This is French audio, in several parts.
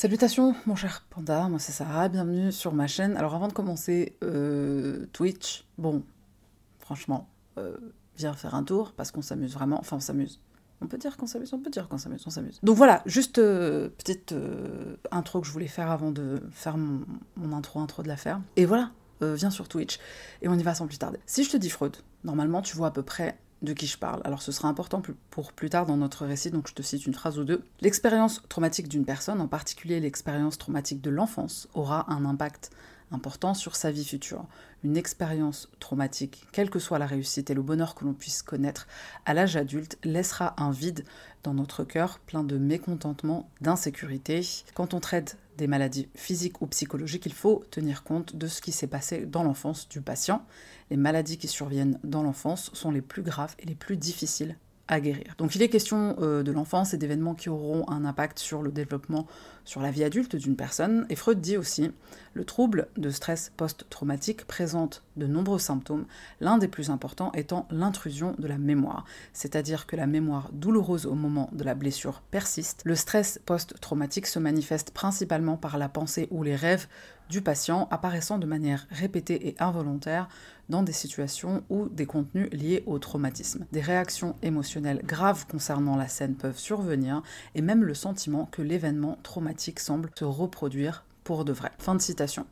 Salutations mon cher panda, moi c'est Sarah, bienvenue sur ma chaîne. Alors avant de commencer, euh, Twitch, bon, franchement, euh, viens faire un tour parce qu'on s'amuse vraiment, enfin on s'amuse. On peut dire qu'on s'amuse, on peut dire qu'on s'amuse, on s'amuse. Donc voilà, juste euh, petite euh, intro que je voulais faire avant de faire mon, mon intro intro de l'affaire. Et voilà, viens sur Twitch et on y va sans plus tarder. Si je te dis fraude, normalement tu vois à peu près de qui je parle. Alors ce sera important pour plus tard dans notre récit, donc je te cite une phrase ou deux. L'expérience traumatique d'une personne, en particulier l'expérience traumatique de l'enfance, aura un impact important sur sa vie future. Une expérience traumatique, quelle que soit la réussite et le bonheur que l'on puisse connaître à l'âge adulte, laissera un vide dans notre cœur plein de mécontentement, d'insécurité. Quand on traite des maladies physiques ou psychologiques, il faut tenir compte de ce qui s'est passé dans l'enfance du patient. Les maladies qui surviennent dans l'enfance sont les plus graves et les plus difficiles guérir. Donc il est question euh, de l'enfance et d'événements qui auront un impact sur le développement, sur la vie adulte d'une personne. Et Freud dit aussi, le trouble de stress post-traumatique présente de nombreux symptômes, l'un des plus importants étant l'intrusion de la mémoire. C'est-à-dire que la mémoire douloureuse au moment de la blessure persiste. Le stress post-traumatique se manifeste principalement par la pensée ou les rêves du patient apparaissant de manière répétée et involontaire dans des situations ou des contenus liés au traumatisme. Des réactions émotionnelles graves concernant la scène peuvent survenir et même le sentiment que l'événement traumatique semble se reproduire pour de vrai. Fin de citation.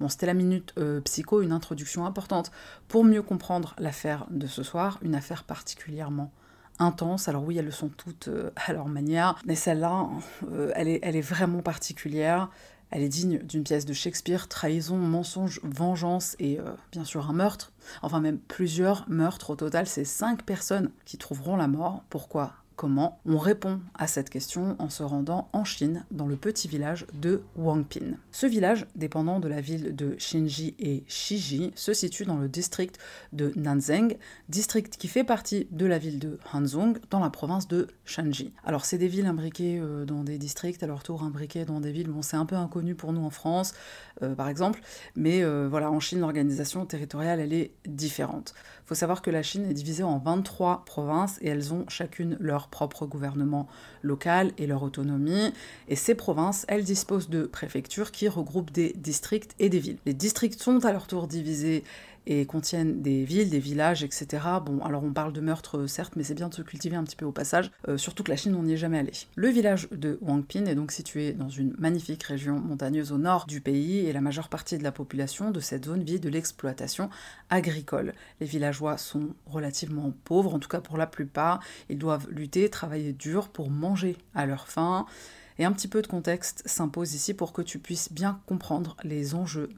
Bon, c'était la minute euh, psycho, une introduction importante pour mieux comprendre l'affaire de ce soir, une affaire particulièrement intense. Alors oui, elles le sont toutes euh, à leur manière, mais celle-là, euh, elle, est, elle est vraiment particulière. Elle est digne d'une pièce de Shakespeare, trahison, mensonge, vengeance et euh, bien sûr un meurtre. Enfin même plusieurs meurtres au total, c'est cinq personnes qui trouveront la mort. Pourquoi? Comment On répond à cette question en se rendant en Chine, dans le petit village de Wangpin. Ce village, dépendant de la ville de Xinji et Shiji, se situe dans le district de Nanzheng, district qui fait partie de la ville de Hanzhong, dans la province de Shanxi. Alors c'est des villes imbriquées euh, dans des districts, à leur tour imbriquées dans des villes, bon c'est un peu inconnu pour nous en France, euh, par exemple, mais euh, voilà, en Chine, l'organisation territoriale, elle est différente. Il faut savoir que la Chine est divisée en 23 provinces et elles ont chacune leur propre gouvernement local et leur autonomie. Et ces provinces, elles disposent de préfectures qui regroupent des districts et des villes. Les districts sont à leur tour divisés et contiennent des villes, des villages, etc. Bon, alors on parle de meurtre, euh, certes, mais c'est bien de se cultiver un petit peu au passage, euh, surtout que la Chine, on n'y est jamais allé. Le village de Wangpin est donc situé dans une magnifique région montagneuse au nord du pays, et la majeure partie de la population de cette zone vit de l'exploitation agricole. Les villageois sont relativement pauvres, en tout cas pour la plupart, ils doivent lutter, travailler dur pour manger à leur faim. Et un petit peu de contexte s'impose ici pour que tu puisses bien comprendre les enjeux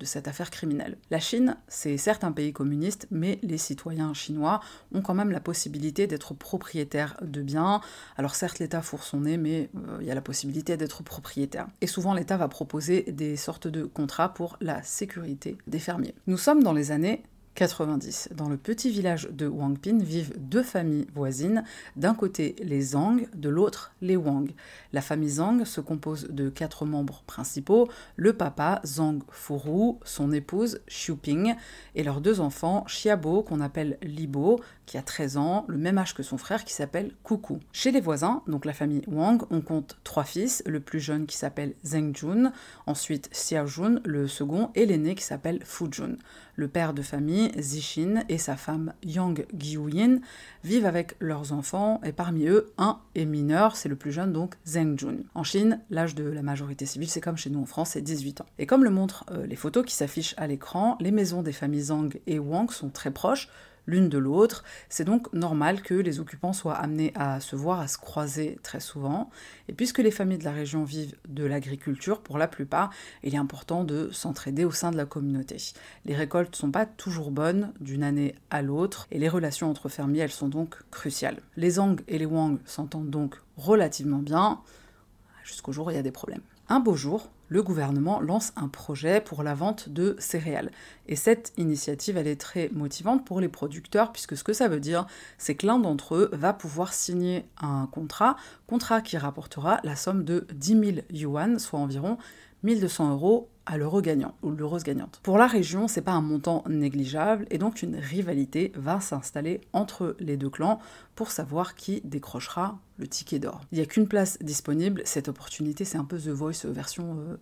de cette affaire criminelle. La Chine, c'est certes un pays communiste, mais les citoyens chinois ont quand même la possibilité d'être propriétaires de biens. Alors certes, l'État fourre son nez, mais euh, il y a la possibilité d'être propriétaire. Et souvent, l'État va proposer des sortes de contrats pour la sécurité des fermiers. Nous sommes dans les années 90. Dans le petit village de Wangpin vivent deux familles voisines, d'un côté les Zhang, de l'autre les Wang. La famille Zhang se compose de quatre membres principaux, le papa Zhang Furu, son épouse Xiuping et leurs deux enfants Xiabo qu'on appelle Libo, qui a 13 ans, le même âge que son frère qui s'appelle Kuku. Chez les voisins, donc la famille Wang, on compte trois fils, le plus jeune qui s'appelle Zheng Jun, ensuite Xiaojun, le second, et l'aîné qui s'appelle Fujun. Le père de famille, Zixin, et sa femme Yang Giuyin vivent avec leurs enfants, et parmi eux, un est mineur, c'est le plus jeune, donc Zheng Jun. En Chine, l'âge de la majorité civile, c'est comme chez nous en France, c'est 18 ans. Et comme le montrent euh, les photos qui s'affichent à l'écran, les maisons des familles Zhang et Wang sont très proches, l'une de l'autre. C'est donc normal que les occupants soient amenés à se voir, à se croiser très souvent. Et puisque les familles de la région vivent de l'agriculture pour la plupart, il est important de s'entraider au sein de la communauté. Les récoltes ne sont pas toujours bonnes d'une année à l'autre et les relations entre fermiers, elles sont donc cruciales. Les Zhang et les Wang s'entendent donc relativement bien, jusqu'au jour où il y a des problèmes. Un beau jour, le gouvernement lance un projet pour la vente de céréales. Et cette initiative, elle est très motivante pour les producteurs, puisque ce que ça veut dire, c'est que l'un d'entre eux va pouvoir signer un contrat, contrat qui rapportera la somme de 10 000 yuan, soit environ 1200 euros à l'heureux gagnant ou l'heureuse gagnante. Pour la région, c'est pas un montant négligeable et donc une rivalité va s'installer entre les deux clans pour savoir qui décrochera le ticket d'or. Il n'y a qu'une place disponible, cette opportunité c'est un peu The Voice version euh,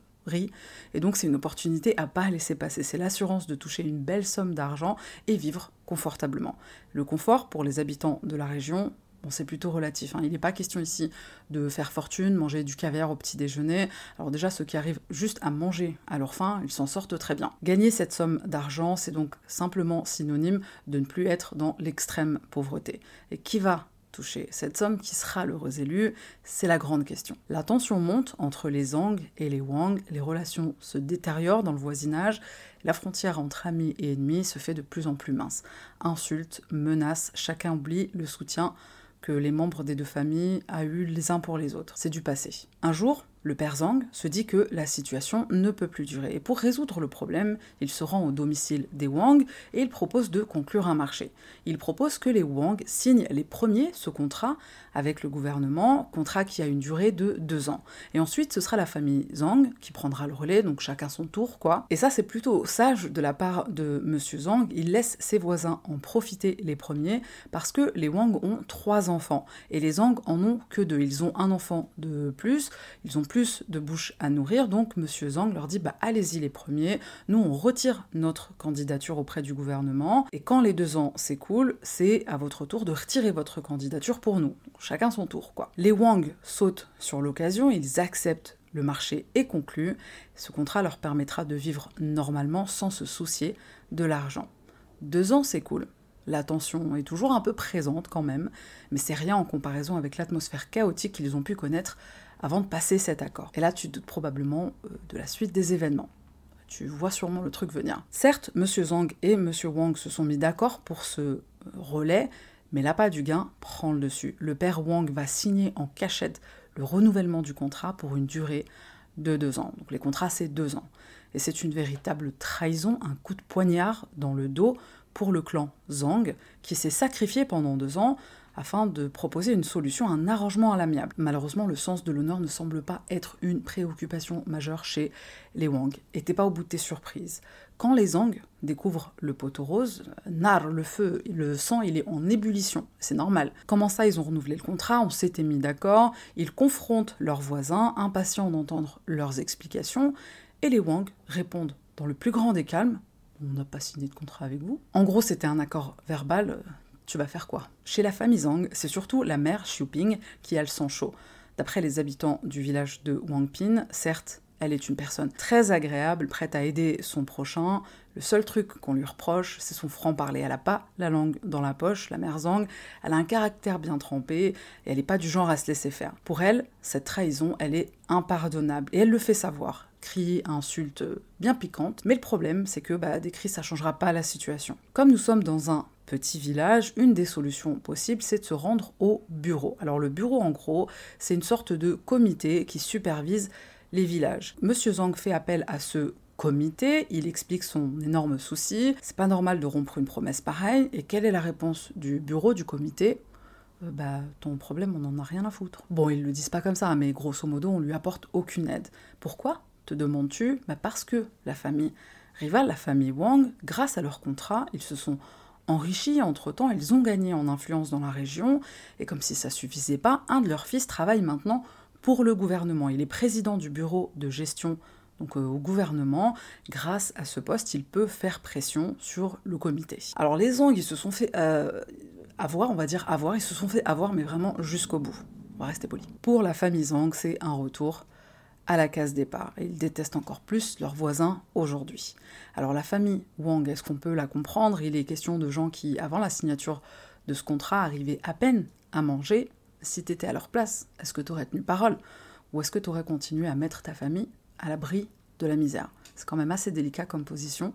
et donc c'est une opportunité à pas laisser passer. C'est l'assurance de toucher une belle somme d'argent et vivre confortablement. Le confort pour les habitants de la région, Bon, c'est plutôt relatif. Hein. Il n'est pas question ici de faire fortune, manger du caviar au petit déjeuner. Alors déjà, ceux qui arrivent juste à manger à leur faim, ils s'en sortent très bien. Gagner cette somme d'argent, c'est donc simplement synonyme de ne plus être dans l'extrême pauvreté. Et qui va toucher cette somme qui sera l'heureux élu C'est la grande question. La tension monte entre les Zhang et les Wang, les relations se détériorent dans le voisinage, la frontière entre amis et ennemis se fait de plus en plus mince. Insultes, menaces, chacun oublie le soutien que les membres des deux familles a eu les uns pour les autres. C'est du passé. Un jour, le père Zhang se dit que la situation ne peut plus durer et pour résoudre le problème, il se rend au domicile des Wang et il propose de conclure un marché. Il propose que les Wang signent les premiers ce contrat avec le gouvernement, contrat qui a une durée de deux ans. Et ensuite, ce sera la famille Zhang qui prendra le relais, donc chacun son tour, quoi. Et ça, c'est plutôt sage de la part de Monsieur Zhang. Il laisse ses voisins en profiter les premiers parce que les Wang ont trois enfants et les Zhang en ont que deux. Ils ont un enfant de plus, ils ont plus de bouches à nourrir, donc Monsieur Zhang leur dit bah allez-y les premiers, nous on retire notre candidature auprès du gouvernement, et quand les deux ans s'écoulent, c'est à votre tour de retirer votre candidature pour nous. Chacun son tour, quoi. Les Wang sautent sur l'occasion, ils acceptent. Le marché est conclu, ce contrat leur permettra de vivre normalement sans se soucier de l'argent. Deux ans s'écoulent, la tension est toujours un peu présente quand même, mais c'est rien en comparaison avec l'atmosphère chaotique qu'ils ont pu connaître avant de passer cet accord. Et là, tu doutes probablement euh, de la suite des événements. Tu vois sûrement le truc venir. Certes, M. Zhang et M. Wang se sont mis d'accord pour ce euh, relais, mais l'appât du gain prend le dessus. Le père Wang va signer en cachette le renouvellement du contrat pour une durée de deux ans. Donc les contrats, c'est deux ans. Et c'est une véritable trahison, un coup de poignard dans le dos pour le clan Zhang, qui s'est sacrifié pendant deux ans afin de proposer une solution, un arrangement à l'amiable. Malheureusement, le sens de l'honneur ne semble pas être une préoccupation majeure chez les Wang. Et t'es pas au bout de tes surprises. Quand les Zhang découvrent le poteau rose, nar, le feu, le sang, il est en ébullition. C'est normal. Comment ça, ils ont renouvelé le contrat, on s'était mis d'accord, ils confrontent leurs voisins, impatients d'entendre leurs explications, et les Wang répondent dans le plus grand des calmes on n'a pas signé de contrat avec vous. En gros, c'était un accord verbal tu vas faire quoi? Chez la famille Zhang, c'est surtout la mère Xiuping qui a le sang chaud. D'après les habitants du village de Wangpin, certes, elle est une personne très agréable, prête à aider son prochain. Le seul truc qu'on lui reproche, c'est son franc-parler. Elle n'a pas la langue dans la poche, la mère. Elle a un caractère bien trempé et elle n'est pas du genre à se laisser faire. Pour elle, cette trahison, elle est impardonnable et elle le fait savoir. Cris, insultes bien piquantes. Mais le problème, c'est que bah, des cris, ça changera pas la situation. Comme nous sommes dans un petit village, une des solutions possibles, c'est de se rendre au bureau. Alors le bureau, en gros, c'est une sorte de comité qui supervise les villages. Monsieur Zhang fait appel à ce comité, il explique son énorme souci, c'est pas normal de rompre une promesse pareille, et quelle est la réponse du bureau, du comité? Euh, bah, ton problème, on n'en a rien à foutre. Bon, ils le disent pas comme ça, mais grosso modo, on lui apporte aucune aide. Pourquoi? Te demandes-tu? Bah Parce que la famille rivale, la famille Wang, grâce à leur contrat, ils se sont enrichis. Entre-temps, ils ont gagné en influence dans la région, et comme si ça suffisait pas, un de leurs fils travaille maintenant pour le gouvernement. Il est président du bureau de gestion donc euh, au gouvernement. Grâce à ce poste, il peut faire pression sur le comité. Alors les Zhang, ils se sont fait euh, avoir, on va dire avoir, ils se sont fait avoir, mais vraiment jusqu'au bout. On va rester poli. Pour la famille Zhang, c'est un retour à la case départ. Ils détestent encore plus leurs voisins aujourd'hui. Alors la famille Wang, est-ce qu'on peut la comprendre? Il est question de gens qui, avant la signature de ce contrat, arrivaient à peine à manger. Si tu étais à leur place, est-ce que tu aurais tenu parole Ou est-ce que tu aurais continué à mettre ta famille à l'abri de la misère? C'est quand même assez délicat comme position.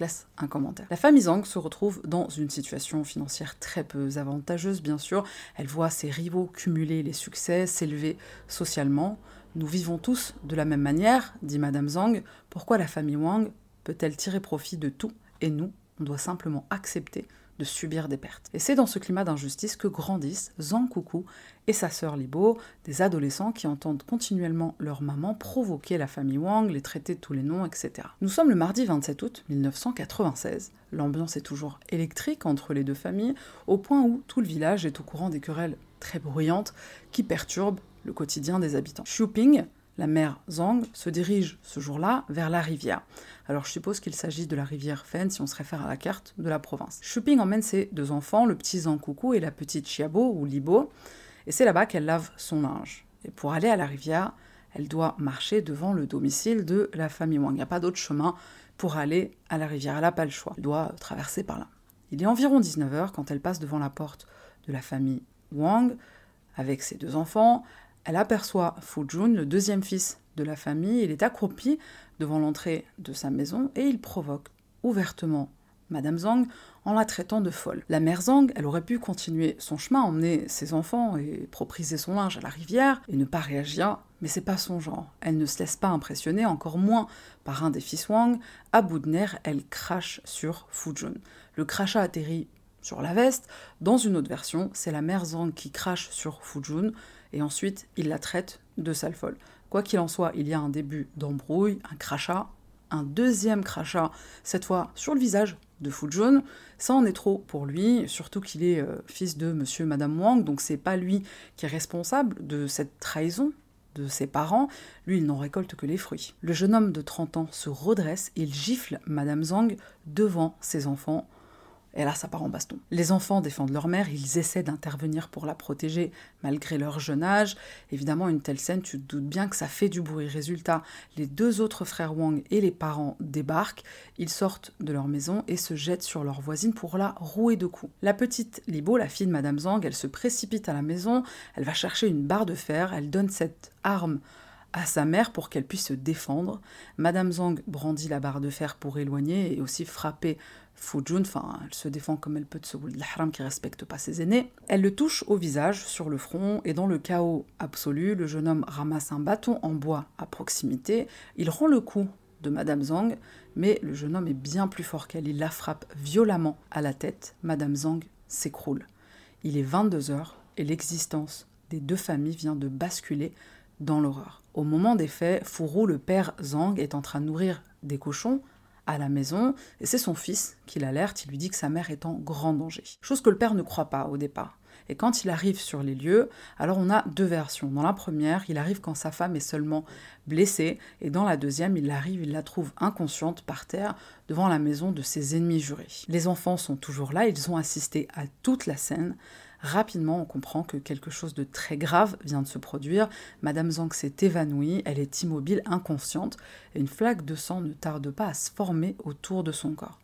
laisse un commentaire. La famille Zhang se retrouve dans une situation financière très peu avantageuse, bien sûr. Elle voit ses rivaux cumuler les succès, s'élever socialement. Nous vivons tous de la même manière, dit Madame Zhang. Pourquoi la famille Wang peut-elle tirer profit de tout? Et nous, on doit simplement accepter de subir des pertes. Et c'est dans ce climat d'injustice que grandissent Zhang Kuku et sa sœur Libo, des adolescents qui entendent continuellement leur maman provoquer la famille Wang, les traiter tous les noms, etc. Nous sommes le mardi 27 août 1996. L'ambiance est toujours électrique entre les deux familles, au point où tout le village est au courant des querelles très bruyantes qui perturbent le quotidien des habitants. Ping, la mère Zhang se dirige ce jour-là vers la rivière. Alors je suppose qu'il s'agit de la rivière Fen si on se réfère à la carte de la province. Ping emmène ses deux enfants, le petit Zhang Coucou et la petite Chiabo ou Libo, et c'est là-bas qu'elle lave son linge. Et pour aller à la rivière, elle doit marcher devant le domicile de la famille Wang. Il n'y a pas d'autre chemin pour aller à la rivière, elle n'a pas le choix. Elle doit traverser par là. Il est environ 19h quand elle passe devant la porte de la famille Wang avec ses deux enfants. Elle aperçoit Jun, le deuxième fils de la famille. Il est accroupi devant l'entrée de sa maison et il provoque ouvertement Madame Zhang en la traitant de folle. La mère Zhang, elle aurait pu continuer son chemin, emmener ses enfants et propriser son linge à la rivière et ne pas réagir, mais c'est pas son genre. Elle ne se laisse pas impressionner, encore moins par un des fils Wang. À bout de nerfs, elle crache sur Jun. Le crachat atterrit sur la veste. Dans une autre version, c'est la mère Zhang qui crache sur Jun et ensuite il la traite de sale folle. Quoi qu'il en soit, il y a un début d'embrouille, un crachat, un deuxième crachat, cette fois sur le visage de Fujun. Ça en est trop pour lui, surtout qu'il est euh, fils de monsieur et madame Wang, donc c'est pas lui qui est responsable de cette trahison de ses parents, lui il n'en récolte que les fruits. Le jeune homme de 30 ans se redresse, il gifle madame Zhang devant ses enfants et là, ça part en baston. Les enfants défendent leur mère, ils essaient d'intervenir pour la protéger malgré leur jeune âge. Évidemment, une telle scène, tu te doutes bien que ça fait du bruit. Résultat, les deux autres frères Wang et les parents débarquent, ils sortent de leur maison et se jettent sur leur voisine pour la rouer de coups. La petite Libo, la fille de Madame Zhang, elle se précipite à la maison, elle va chercher une barre de fer, elle donne cette arme à sa mère pour qu'elle puisse se défendre. Madame Zhang brandit la barre de fer pour éloigner et aussi frapper Fujun, enfin, elle se défend comme elle peut de ce l'ahram qui respecte pas ses aînés. Elle le touche au visage, sur le front, et dans le chaos absolu, le jeune homme ramasse un bâton en bois à proximité. Il rend le coup de Madame Zhang, mais le jeune homme est bien plus fort qu'elle. Il la frappe violemment à la tête. Madame Zhang s'écroule. Il est 22 heures et l'existence des deux familles vient de basculer dans l'horreur. Au moment des faits, Fourou, le père Zhang, est en train de nourrir des cochons à la maison, et c'est son fils qui l'alerte, il lui dit que sa mère est en grand danger. Chose que le père ne croit pas au départ. Et quand il arrive sur les lieux, alors on a deux versions. Dans la première, il arrive quand sa femme est seulement blessée, et dans la deuxième, il arrive, il la trouve inconsciente par terre devant la maison de ses ennemis jurés. Les enfants sont toujours là, ils ont assisté à toute la scène, Rapidement, on comprend que quelque chose de très grave vient de se produire. Madame Zhang s'est évanouie, elle est immobile, inconsciente, et une flaque de sang ne tarde pas à se former autour de son corps.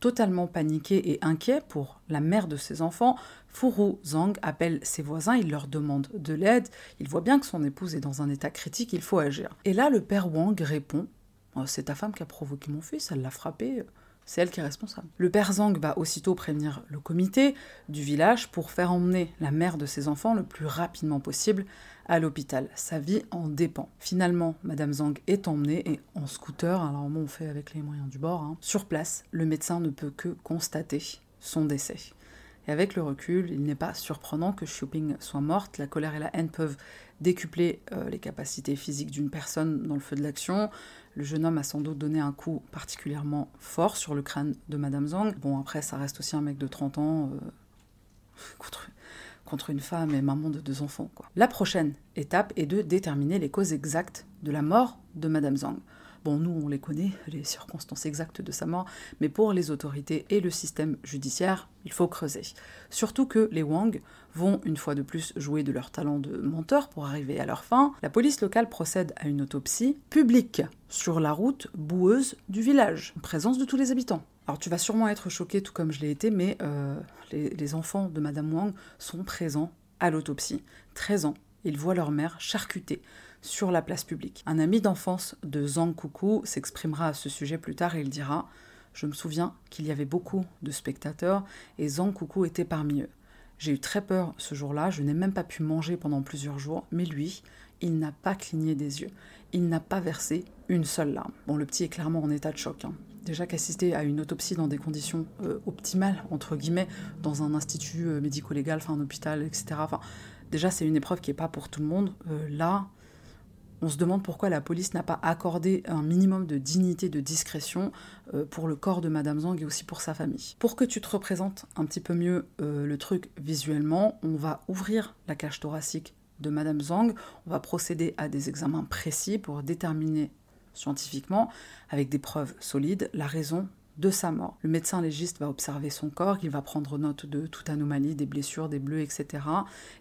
Totalement paniqué et inquiet pour la mère de ses enfants, Furu Zhang appelle ses voisins, il leur demande de l'aide, il voit bien que son épouse est dans un état critique, il faut agir. Et là, le père Wang répond oh, C'est ta femme qui a provoqué mon fils, elle l'a frappé, c'est elle qui est responsable. Le père Zhang va aussitôt prévenir le comité du village pour faire emmener la mère de ses enfants le plus rapidement possible à l'hôpital. Sa vie en dépend. Finalement, Madame Zhang est emmenée et en scooter, alors on fait avec les moyens du bord, hein. sur place, le médecin ne peut que constater son décès. Et avec le recul, il n'est pas surprenant que Xiuping soit morte. La colère et la haine peuvent décupler euh, les capacités physiques d'une personne dans le feu de l'action. Le jeune homme a sans doute donné un coup particulièrement fort sur le crâne de Madame Zhang. Bon, après, ça reste aussi un mec de 30 ans euh, contre, contre une femme et maman de deux enfants. La prochaine étape est de déterminer les causes exactes de la mort de Madame Zhang. Bon, nous, on les connaît, les circonstances exactes de sa mort, mais pour les autorités et le système judiciaire, il faut creuser. Surtout que les Wang vont une fois de plus jouer de leur talent de menteur pour arriver à leur fin. La police locale procède à une autopsie publique sur la route boueuse du village, en présence de tous les habitants. Alors tu vas sûrement être choqué tout comme je l'ai été, mais euh, les, les enfants de Madame Wang sont présents à l'autopsie. 13 ans, ils voient leur mère charcutée sur la place publique. Un ami d'enfance de Zhang Kuku s'exprimera à ce sujet plus tard et il dira Je me souviens qu'il y avait beaucoup de spectateurs et Zhang Kuku était parmi eux. J'ai eu très peur ce jour-là, je n'ai même pas pu manger pendant plusieurs jours, mais lui, il n'a pas cligné des yeux. Il n'a pas versé une seule larme. Bon, le petit est clairement en état de choc. Hein. déjà qu'assister à une autopsie dans des conditions euh, optimales, entre guillemets, dans un institut euh, médico-légal, enfin un hôpital, etc. Déjà, c'est une épreuve qui n'est pas pour tout le monde. Euh, là, on se demande pourquoi la police n'a pas accordé un minimum de dignité, de discrétion pour le corps de Madame Zhang et aussi pour sa famille. Pour que tu te représentes un petit peu mieux le truc visuellement, on va ouvrir la cage thoracique de Madame Zhang, on va procéder à des examens précis pour déterminer scientifiquement, avec des preuves solides, la raison sa mort. Le médecin légiste va observer son corps, il va prendre note de toute anomalie, des blessures, des bleus, etc.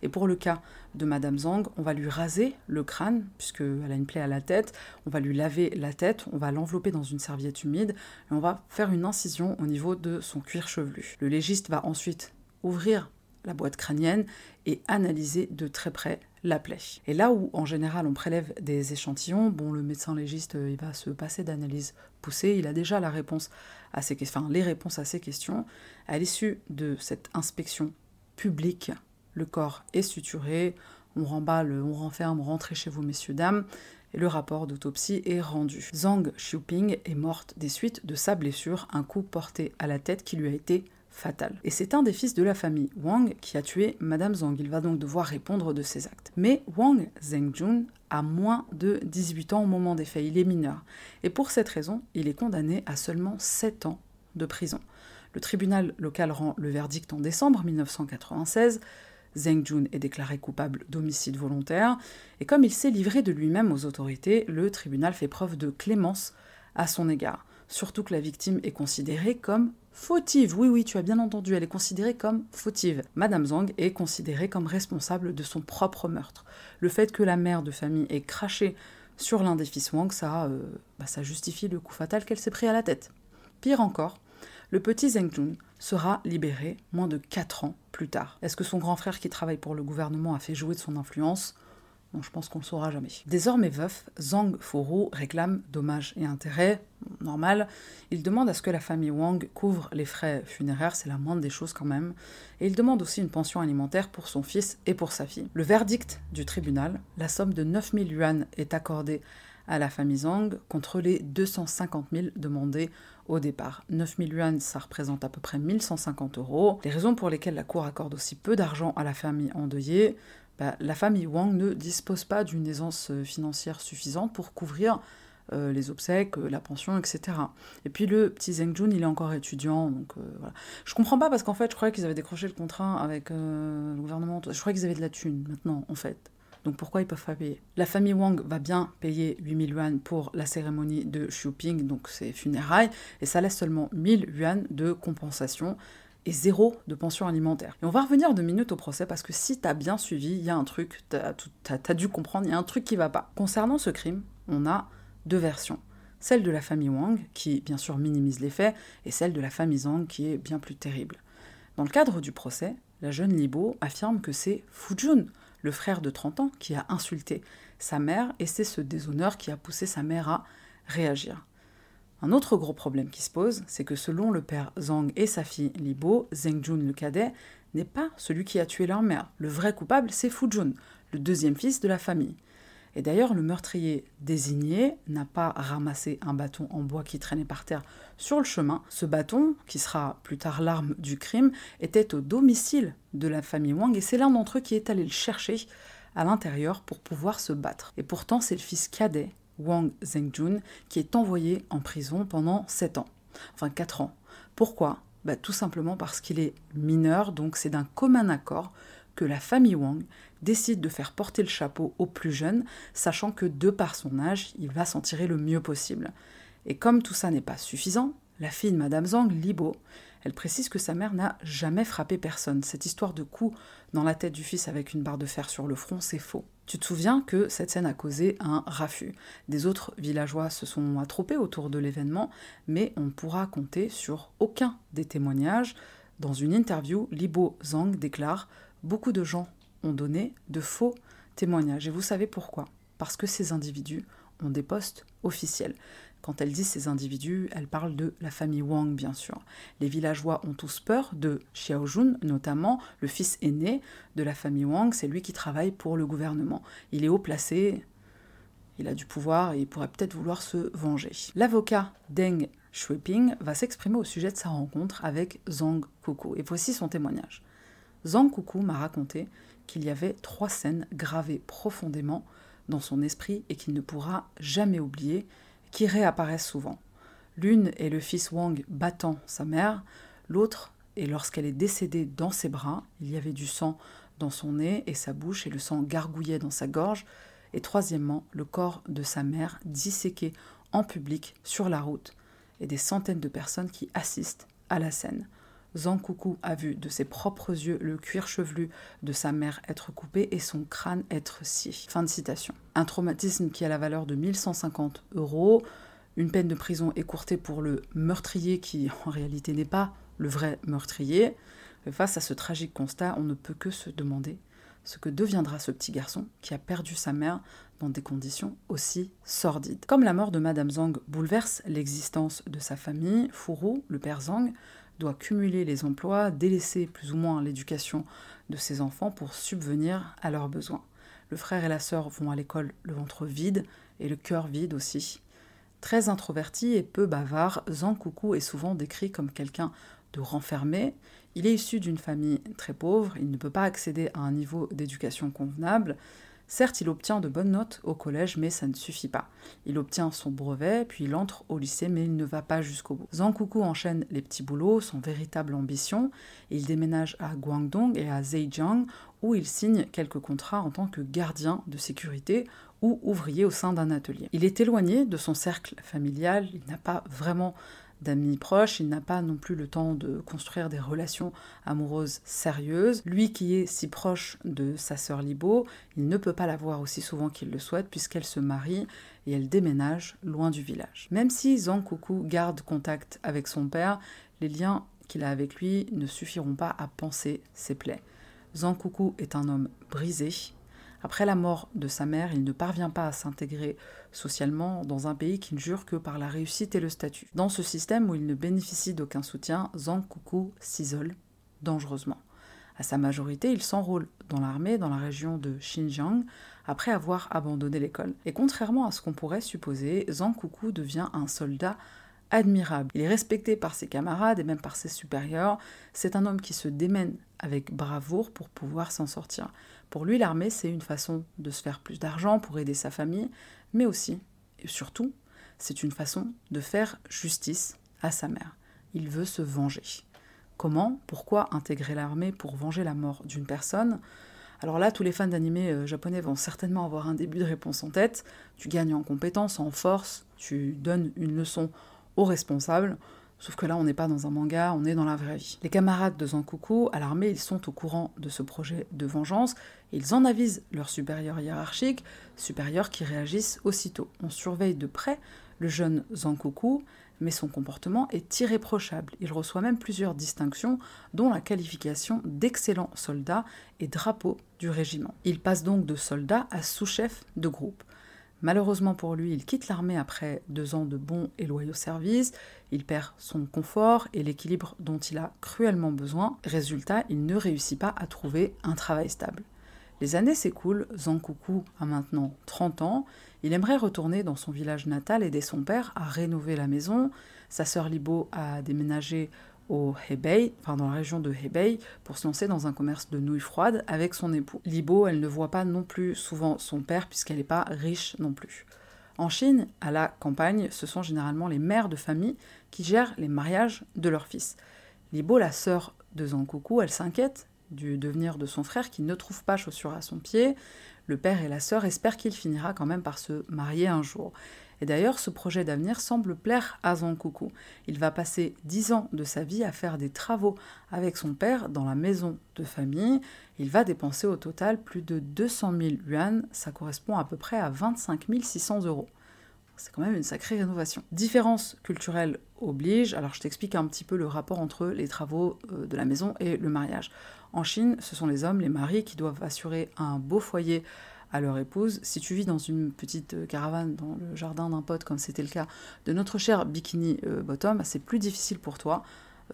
Et pour le cas de Madame Zhang, on va lui raser le crâne, puisqu'elle a une plaie à la tête, on va lui laver la tête, on va l'envelopper dans une serviette humide, et on va faire une incision au niveau de son cuir chevelu. Le légiste va ensuite ouvrir la boîte crânienne et analyser de très près la plaie. Et là où en général on prélève des échantillons, bon le médecin légiste euh, il va se passer d'analyse poussée, il a déjà la réponse à ces enfin, les réponses à ces questions. À l'issue de cette inspection publique, le corps est suturé, on remballe, on renferme, rentrez chez vous messieurs dames. Et le rapport d'autopsie est rendu. Zhang Xiuping est morte des suites de sa blessure, un coup porté à la tête qui lui a été fatal. Et c'est un des fils de la famille Wang qui a tué Madame Zhang. Il va donc devoir répondre de ses actes. Mais Wang Zhengjun a moins de 18 ans au moment des faits. Il est mineur. Et pour cette raison, il est condamné à seulement 7 ans de prison. Le tribunal local rend le verdict en décembre 1996. Zheng Jun est déclaré coupable d'homicide volontaire, et comme il s'est livré de lui-même aux autorités, le tribunal fait preuve de clémence à son égard surtout que la victime est considérée comme fautive. Oui, oui, tu as bien entendu, elle est considérée comme fautive. Madame Zhang est considérée comme responsable de son propre meurtre. Le fait que la mère de famille ait craché sur l'un des fils Wang, ça, euh, bah, justifie le coup fatal qu'elle s'est pris à la tête. Pire encore, le petit Zheng Jun sera libéré moins de 4 ans plus tard. Est-ce que son grand frère qui travaille pour le gouvernement a fait jouer de son influence? Je pense qu'on ne le saura jamais. Désormais veuf, Zhang Furu réclame dommages et intérêts, normal. Il demande à ce que la famille Wang couvre les frais funéraires, c'est la moindre des choses quand même. Et il demande aussi une pension alimentaire pour son fils et pour sa fille. Le verdict du tribunal, la somme de 9000 yuan est accordée à la famille Zhang contre les 250 000 demandés au départ. 9000 yuan, ça représente à peu près 1150 euros. Les raisons pour lesquelles la Cour accorde aussi peu d'argent à la famille endeuillée, bah, la famille Wang ne dispose pas d'une aisance euh, financière suffisante pour couvrir euh, les obsèques, euh, la pension, etc. Et puis le petit Zheng Jun, il est encore étudiant, donc voilà. Je comprends pas parce qu'en fait, je croyais qu'ils avaient décroché le contrat avec le gouvernement. Je croyais qu'ils avaient de la thune maintenant, en fait. Donc pourquoi ils peuvent pas payer? La famille Wang va bien payer 8000 yuan pour la cérémonie de Xiuping, donc ses funérailles, et ça laisse seulement 1000 yuan de compensation et zéro de pension alimentaire. Et on va revenir deux minutes au procès parce que si t'as bien suivi, il y a un truc, t'as as, dû comprendre, il y a un truc qui va pas. Concernant ce crime, on a deux versions. Celle de la famille Wang, qui bien sûr minimise les faits, et celle de la famille Zhang, qui est bien plus terrible. Dans le cadre du procès, la jeune Libo affirme que c'est Fujun, le frère de 30 ans, qui a insulté sa mère, et c'est ce déshonneur qui a poussé sa mère à réagir. Un autre gros problème qui se pose, c'est que selon le père Zhang et sa fille Libo, Zhengjun le cadet n'est pas celui qui a tué leur mère. Le vrai coupable, c'est Fujun, le deuxième fils de la famille. Et d'ailleurs, le meurtrier désigné n'a pas ramassé un bâton en bois qui traînait par terre sur le chemin. Ce bâton, qui sera plus tard l'arme du crime, était au domicile de la famille Wang et c'est l'un d'entre eux qui est allé le chercher à l'intérieur pour pouvoir se battre. Et pourtant, c'est le fils cadet Wang Zhengjun, qui est envoyé en prison pendant 7 ans, enfin 4 ans. Pourquoi? Bah, Tout simplement parce qu'il est mineur, donc c'est d'un commun accord que la famille Wang décide de faire porter le chapeau au plus jeune, sachant que de par son âge, il va s'en tirer le mieux possible. Et comme tout ça n'est pas suffisant, la fille de Madame Zhang, Libo, elle précise que sa mère n'a jamais frappé personne. Cette histoire de coup dans la tête du fils avec une barre de fer sur le front, c'est faux. Tu te souviens que cette scène a causé un raffut. Des autres villageois se sont attroupés autour de l'événement, mais on ne pourra compter sur aucun des témoignages. Dans une interview, Libo Zhang déclare Beaucoup de gens ont donné de faux témoignages. Et vous savez pourquoi? Parce que ces individus ont des postes officiels. Quand elle dit ces individus, elle parle de la famille Wang, bien sûr. Les villageois ont tous peur de Xiaojun, notamment le fils aîné de la famille Wang, c'est lui qui travaille pour le gouvernement. Il est haut placé, il a du pouvoir et il pourrait peut-être vouloir se venger. L'avocat Deng Shuiping va s'exprimer au sujet de sa rencontre avec Zhang Kuku. Et voici son témoignage. Zhang Kuku m'a raconté qu'il y avait trois scènes gravées profondément dans son esprit et qu'il ne pourra jamais oublier, qui réapparaissent souvent. L'une est le fils Wang battant sa mère, l'autre est lorsqu'elle est décédée dans ses bras, il y avait du sang dans son nez et sa bouche et le sang gargouillait dans sa gorge, et troisièmement, le corps de sa mère disséqué en public sur la route et des centaines de personnes qui assistent à la scène. Coucou a vu de ses propres yeux le cuir chevelu de sa mère être coupé et son crâne être scié. Fin de citation. Un traumatisme qui a la valeur de 1150 euros, une peine de prison écourtée pour le meurtrier qui en réalité n'est pas le vrai meurtrier. face à ce tragique constat, on ne peut que se demander ce que deviendra ce petit garçon qui a perdu sa mère dans des conditions aussi sordides. Comme la mort de Madame Zhang bouleverse l'existence de sa famille, Furu, le père Zhang, doit cumuler les emplois, délaisser plus ou moins l'éducation de ses enfants pour subvenir à leurs besoins. Le frère et la sœur vont à l'école le ventre vide et le cœur vide aussi. Très introverti et peu bavard, Zhang Kuku est souvent décrit comme quelqu'un de renfermé. Il est issu d'une famille très pauvre, il ne peut pas accéder à un niveau d'éducation convenable, Certes, il obtient de bonnes notes au collège, mais ça ne suffit pas. Il obtient son brevet, puis il entre au lycée, mais il ne va pas jusqu'au bout. Zhang Kuku enchaîne les petits boulots, son véritable ambition, il déménage à Guangdong et à Zhejiang, où il signe quelques contrats en tant que gardien de sécurité ou ouvrier au sein d'un atelier. Il est éloigné de son cercle familial, il n'a pas vraiment d'amis proches, il n'a pas non plus le temps de construire des relations amoureuses sérieuses. Lui qui est si proche de sa sœur Libo, il ne peut pas la voir aussi souvent qu'il le souhaite puisqu'elle se marie et elle déménage loin du village. Même si Zhang Kuku garde contact avec son père, les liens qu'il a avec lui ne suffiront pas à penser ses plaies. Zhang Kuku est un homme brisé, après la mort de sa mère, il ne parvient pas à s'intégrer socialement dans un pays qui ne jure que par la réussite et le statut. Dans ce système où il ne bénéficie d'aucun soutien, Zhang Kuku s'isole dangereusement. À sa majorité, il s'enrôle dans l'armée dans la région de Xinjiang après avoir abandonné l'école. Et contrairement à ce qu'on pourrait supposer, Zhang Kuku devient un soldat admirable. Il est respecté par ses camarades et même par ses supérieurs. C'est un homme qui se démène avec bravoure pour pouvoir s'en sortir. Pour lui, l'armée, c'est une façon de se faire plus d'argent pour aider sa famille, mais aussi, et surtout, c'est une façon de faire justice à sa mère. Il veut se venger. Comment? Pourquoi intégrer l'armée pour venger la mort d'une personne? Alors là, tous les fans d'animé euh, japonais vont certainement avoir un début de réponse en tête. Tu gagnes en compétences, en force, tu donnes une leçon aux responsables. Sauf que là, on n'est pas dans un manga, on est dans la vraie vie. Les camarades de Zankuku, à l'armée, ils sont au courant de ce projet de vengeance, ils en avisent leurs supérieurs hiérarchiques, supérieurs qui réagissent aussitôt. On surveille de près le jeune Zankuku, mais son comportement est irréprochable. Il reçoit même plusieurs distinctions, dont la qualification d'excellent soldat et drapeau du régiment. Il passe donc de soldat à sous-chef de groupe. Malheureusement pour lui, il quitte l'armée après deux ans de bons et loyaux services, il perd son confort et l'équilibre dont il a cruellement besoin. Résultat, il ne réussit pas à trouver un travail stable. Les années s'écoulent, Zankuku a maintenant 30 ans, il aimerait retourner dans son village natal aider son père à rénover la maison, sa sœur Libo a déménagé au Hebei, enfin dans la région de Hebei, pour se lancer dans un commerce de nouilles froides avec son époux. Libo, elle ne voit pas non plus souvent son père puisqu'elle n'est pas riche non plus. En Chine, à la campagne, ce sont généralement les mères de famille qui gèrent les mariages de leurs fils. Libo, la sœur de Zankuku, elle s'inquiète du devenir de son frère qui ne trouve pas chaussures à son pied. Le père et la sœur espèrent qu'il finira quand même par se marier un jour. Et d'ailleurs, ce projet d'avenir semble plaire à Zankuku. Il va passer dix ans de sa vie à faire des travaux avec son père dans la maison de famille. Il va dépenser au total plus de 200 000 yuan, ça correspond à peu près à 25 600 euros. C'est quand même une sacrée rénovation. Différence culturelle oblige, alors je t'explique un petit peu le rapport entre les travaux euh, de la maison et le mariage. En Chine, ce sont les hommes, les maris, qui doivent assurer un beau foyer à leur épouse. Si tu vis dans une petite euh, caravane dans le jardin d'un pote, comme c'était le cas de notre cher Bikini euh, Bottom, c'est plus difficile pour toi.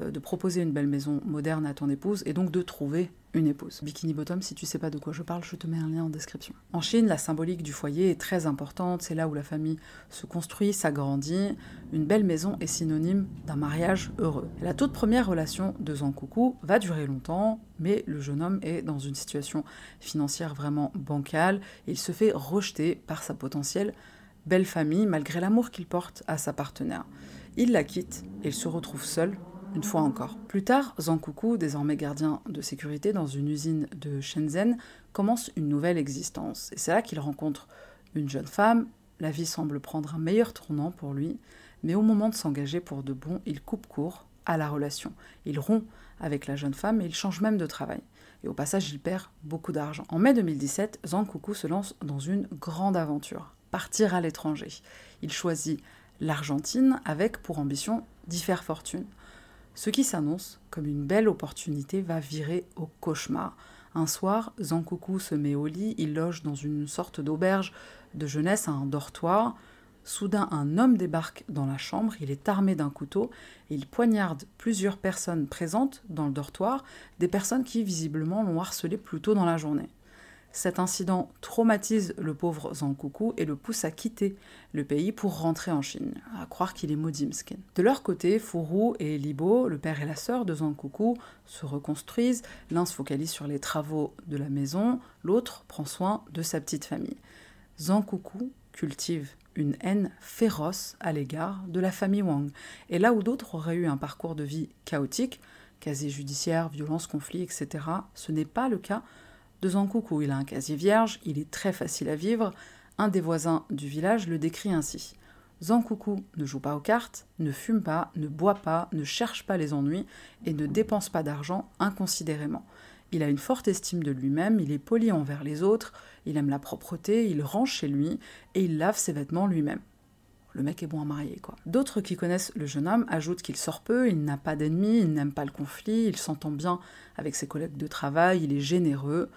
Euh, de proposer une belle maison moderne à ton épouse et donc de trouver une épouse. Bikini Bottom, si tu sais pas de quoi je parle, je te mets un lien en description. En Chine, la symbolique du foyer est très importante, c'est là où la famille se construit, s'agrandit. Une belle maison est synonyme d'un mariage heureux. la toute première relation de Zhang Kuku va durer longtemps, mais le jeune homme est dans une situation financière vraiment bancale. Il se fait rejeter par sa potentielle belle famille malgré l'amour qu'il porte à sa partenaire. Il la quitte et il se retrouve seul une fois encore. Plus tard, Zhang désormais gardien de sécurité dans une usine de Shenzhen, commence une nouvelle existence. Et c'est là qu'il rencontre une jeune femme. La vie semble prendre un meilleur tournant pour lui, mais au moment de s'engager pour de bon, il coupe court à la relation. Il rompt avec la jeune femme et il change même de travail. Et au passage, il perd beaucoup d'argent. En mai 2017, Zhang se lance dans une grande aventure, partir à l'étranger. Il choisit l'Argentine avec pour ambition d'y faire fortune. Ce qui s'annonce comme une belle opportunité va virer au cauchemar. Un soir, Zankuku se met au lit, il loge dans une sorte d'auberge de jeunesse à un dortoir. Soudain, un homme débarque dans la chambre, il est armé d'un couteau et il poignarde plusieurs personnes présentes dans le dortoir, des personnes qui visiblement l'ont harcelé plus tôt dans la journée. Cet incident traumatise le pauvre Zankuku et le pousse à quitter le pays pour rentrer en Chine, à croire qu'il est maudit De leur côté, Furu et Libo, le père et la sœur de Zankuku, se reconstruisent. L'un se focalise sur les travaux de la maison, l'autre prend soin de sa petite famille. Zankuku cultive une haine féroce à l'égard de la famille Wang. Et là où d'autres auraient eu un parcours de vie chaotique, casier judiciaire, violence, conflits, etc., ce n'est pas le cas de Zankuku. Il a un casier vierge, il est très facile à vivre. Un des voisins du village le décrit ainsi. Zankuku ne joue pas aux cartes, ne fume pas, ne boit pas, ne cherche pas les ennuis et ne dépense pas d'argent inconsidérément. Il a une forte estime de lui-même, il est poli envers les autres, il aime la propreté, il range chez lui et il lave ses vêtements lui-même. Le mec est bon à marier, quoi. D'autres qui connaissent le jeune homme ajoutent qu'il sort peu, il n'a pas d'ennemis, il n'aime pas le conflit, il s'entend bien avec ses collègues de travail, il est généreux.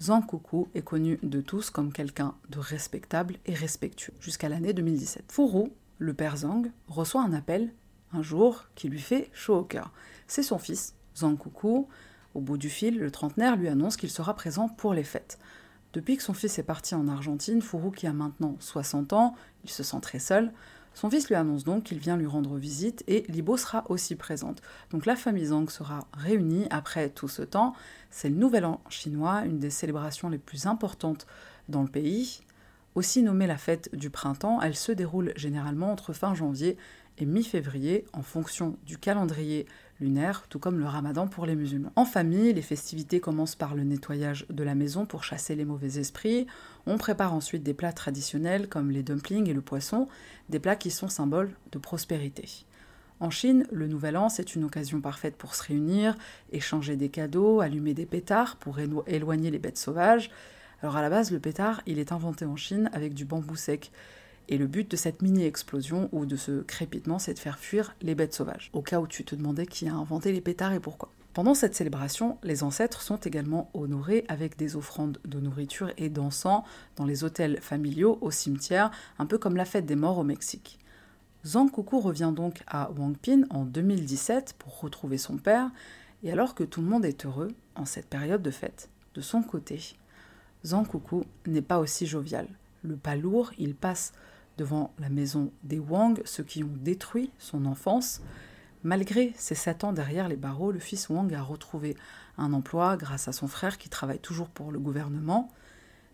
Zhang Kuku est connu de tous comme quelqu'un de respectable et respectueux, jusqu'à l'année 2017. Furu, le père Zhang, reçoit un appel un jour qui lui fait chaud au cœur. C'est son fils, Zhang Kuku. Au bout du fil, le trentenaire lui annonce qu'il sera présent pour les fêtes. Depuis que son fils est parti en Argentine, Furu, qui a maintenant 60 ans, il se sent très seul, son fils lui annonce donc qu'il vient lui rendre visite et Libo sera aussi présente. Donc la famille Zhang sera réunie après tout ce temps. C'est le Nouvel An chinois, une des célébrations les plus importantes dans le pays. Aussi nommée la fête du printemps, elle se déroule généralement entre fin janvier et mi-février en fonction du calendrier lunaire, tout comme le ramadan pour les musulmans. En famille, les festivités commencent par le nettoyage de la maison pour chasser les mauvais esprits. On prépare ensuite des plats traditionnels comme les dumplings et le poisson, des plats qui sont symboles de prospérité. En Chine, le Nouvel An, c'est une occasion parfaite pour se réunir, échanger des cadeaux, allumer des pétards pour éloigner les bêtes sauvages. Alors à la base, le pétard, il est inventé en Chine avec du bambou sec. Et le but de cette mini-explosion ou de ce crépitement, c'est de faire fuir les bêtes sauvages. Au cas où tu te demandais qui a inventé les pétards et pourquoi. Pendant cette célébration, les ancêtres sont également honorés avec des offrandes de nourriture et d'encens dans les hôtels familiaux, au cimetière, un peu comme la fête des morts au Mexique. Zhang Kuku revient donc à Wangpin en 2017 pour retrouver son père, et alors que tout le monde est heureux en cette période de fête, de son côté, Zhang Kuku n'est pas aussi jovial. Le pas lourd, il passe devant la maison des Wang, ceux qui ont détruit son enfance. Malgré ses sept ans derrière les barreaux, le fils Wang a retrouvé un emploi grâce à son frère qui travaille toujours pour le gouvernement.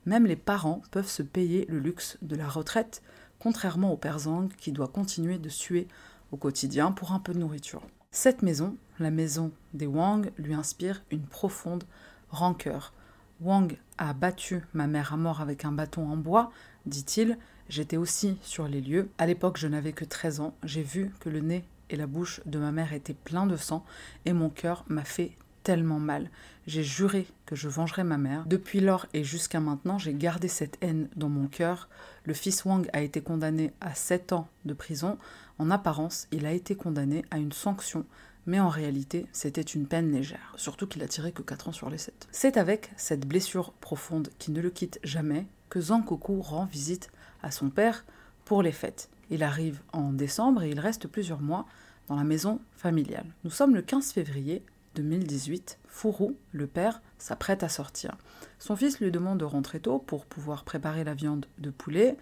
Même les parents peuvent se payer le luxe de la retraite, contrairement au père Zhang qui doit continuer de suer au quotidien pour un peu de nourriture. Cette maison, la maison des Wang, lui inspire une profonde rancœur. Wang a battu ma mère à mort avec un bâton en bois, dit-il, J'étais aussi sur les lieux. À l'époque, je n'avais que 13 ans. J'ai vu que le nez et la bouche de ma mère étaient pleins de sang et mon cœur m'a fait tellement mal. J'ai juré que je vengerais ma mère. Depuis lors et jusqu'à maintenant, j'ai gardé cette haine dans mon cœur. Le fils Wang a été condamné à 7 ans de prison. En apparence, il a été condamné à une sanction, mais en réalité, c'était une peine légère, surtout qu'il a tiré que 4 ans sur les 7. C'est avec cette blessure profonde qui ne le quitte jamais que Zhang Koku rend visite à son père pour les fêtes. Il arrive en décembre et il reste plusieurs mois dans la maison familiale. Nous sommes le 15 février 2018. Fourou, le père, s'apprête à sortir. Son fils lui demande de rentrer tôt pour pouvoir préparer la viande de poulet.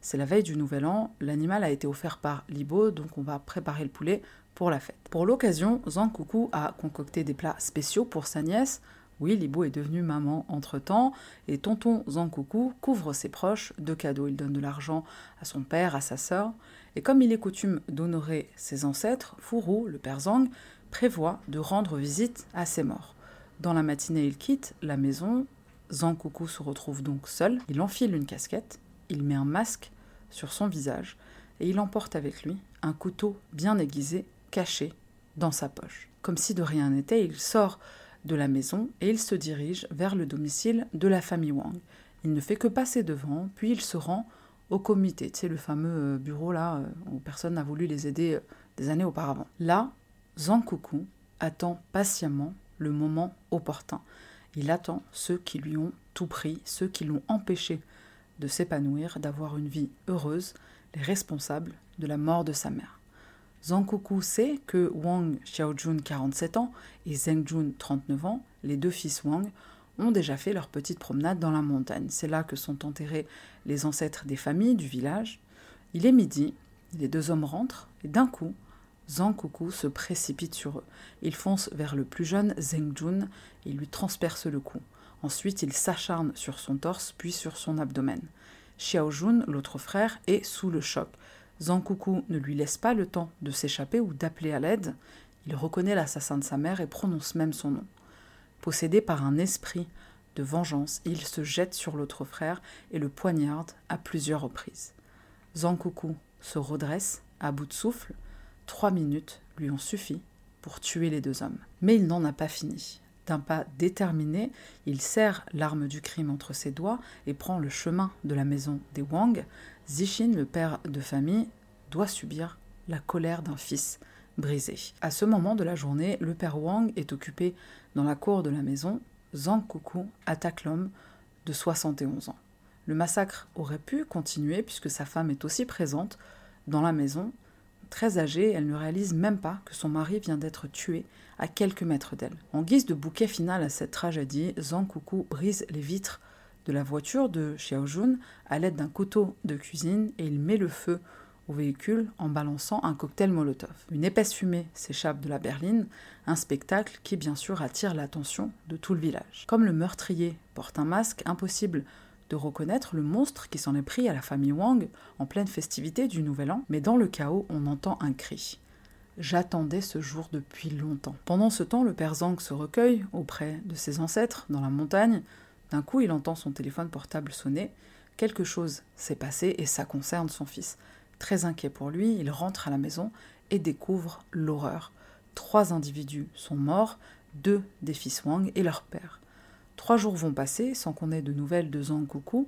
C'est la veille du nouvel an, l'animal a été offert par Libo, donc on va préparer le poulet pour la fête. Pour l'occasion, Coucou a concocté des plats spéciaux pour sa nièce. Oui, Libo est devenue maman entre-temps, et tonton Coucou couvre ses proches de cadeaux. Il donne de l'argent à son père, à sa sœur, et comme il est coutume d'honorer ses ancêtres, Fourou, le père Zang, prévoit de rendre visite à ses morts. Dans la matinée, il quitte la maison. Coucou se retrouve donc seul. Il enfile une casquette, il met un masque sur son visage et il emporte avec lui un couteau bien aiguisé caché dans sa poche. Comme si de rien n'était, il sort de la maison et il se dirige vers le domicile de la famille Wang. Il ne fait que passer devant, puis il se rend au comité, tu sais, le fameux euh, bureau là euh, où personne n'a voulu les aider euh, des années auparavant. Là, Zhang Kuku attend patiemment le moment opportun. Il attend ceux qui lui ont tout pris, ceux qui l'ont empêché de s'épanouir, d'avoir une vie heureuse, les responsables de la mort de sa mère. Zhang sait que Wang Xiaojun, 47 ans, et Zheng Jun, 39 ans, les deux fils Wang, ont déjà fait leur petite promenade dans la montagne. C'est là que sont enterrés les ancêtres des familles du village. Il est midi, les deux hommes rentrent, et d'un coup, Zhang se précipite sur eux. Il fonce vers le plus jeune Zheng Jun et lui transperce le cou. Ensuite, il s'acharne sur son torse, puis sur son abdomen. Xiao Jun, l'autre frère, est sous le choc. Zankuku ne lui laisse pas le temps de s'échapper ou d'appeler à l'aide. Il reconnaît l'assassin de sa mère et prononce même son nom. Possédé par un esprit de vengeance, il se jette sur l'autre frère et le poignarde à plusieurs reprises. Zankuku se redresse, à bout de souffle. Trois minutes lui ont suffi pour tuer les deux hommes. Mais il n'en a pas fini. D'un pas déterminé, il serre l'arme du crime entre ses doigts et prend le chemin de la maison des Wang. Zixin, le père de famille, doit subir la colère d'un fils brisé. À ce moment de la journée, le père Wang est occupé dans la cour de la maison. Zhang Kuku attaque l'homme de 71 ans. Le massacre aurait pu continuer puisque sa femme est aussi présente dans la maison Très âgée, elle ne réalise même pas que son mari vient d'être tué à quelques mètres d'elle. En guise de bouquet final à cette tragédie, Zhang Kuku brise les vitres de la voiture de Xiaojun à l'aide d'un couteau de cuisine et il met le feu au véhicule en balançant un cocktail Molotov. Une épaisse fumée s'échappe de la berline, un spectacle qui bien sûr attire l'attention de tout le village. Comme le meurtrier porte un masque, impossible reconnaître le monstre qui s'en est pris à la famille Wang en pleine festivité du Nouvel An, mais dans le chaos, on entend un cri. J'attendais ce jour depuis longtemps. Pendant ce temps, le père Zhang se recueille auprès de ses ancêtres dans la montagne. D'un coup, il entend son téléphone portable sonner. Quelque chose s'est passé et ça concerne son fils. Très inquiet pour lui, il rentre à la maison et découvre l'horreur. Trois individus sont morts, deux des fils Wang et leur père. Trois jours vont passer sans qu'on ait de nouvelles de Zhang Kuku.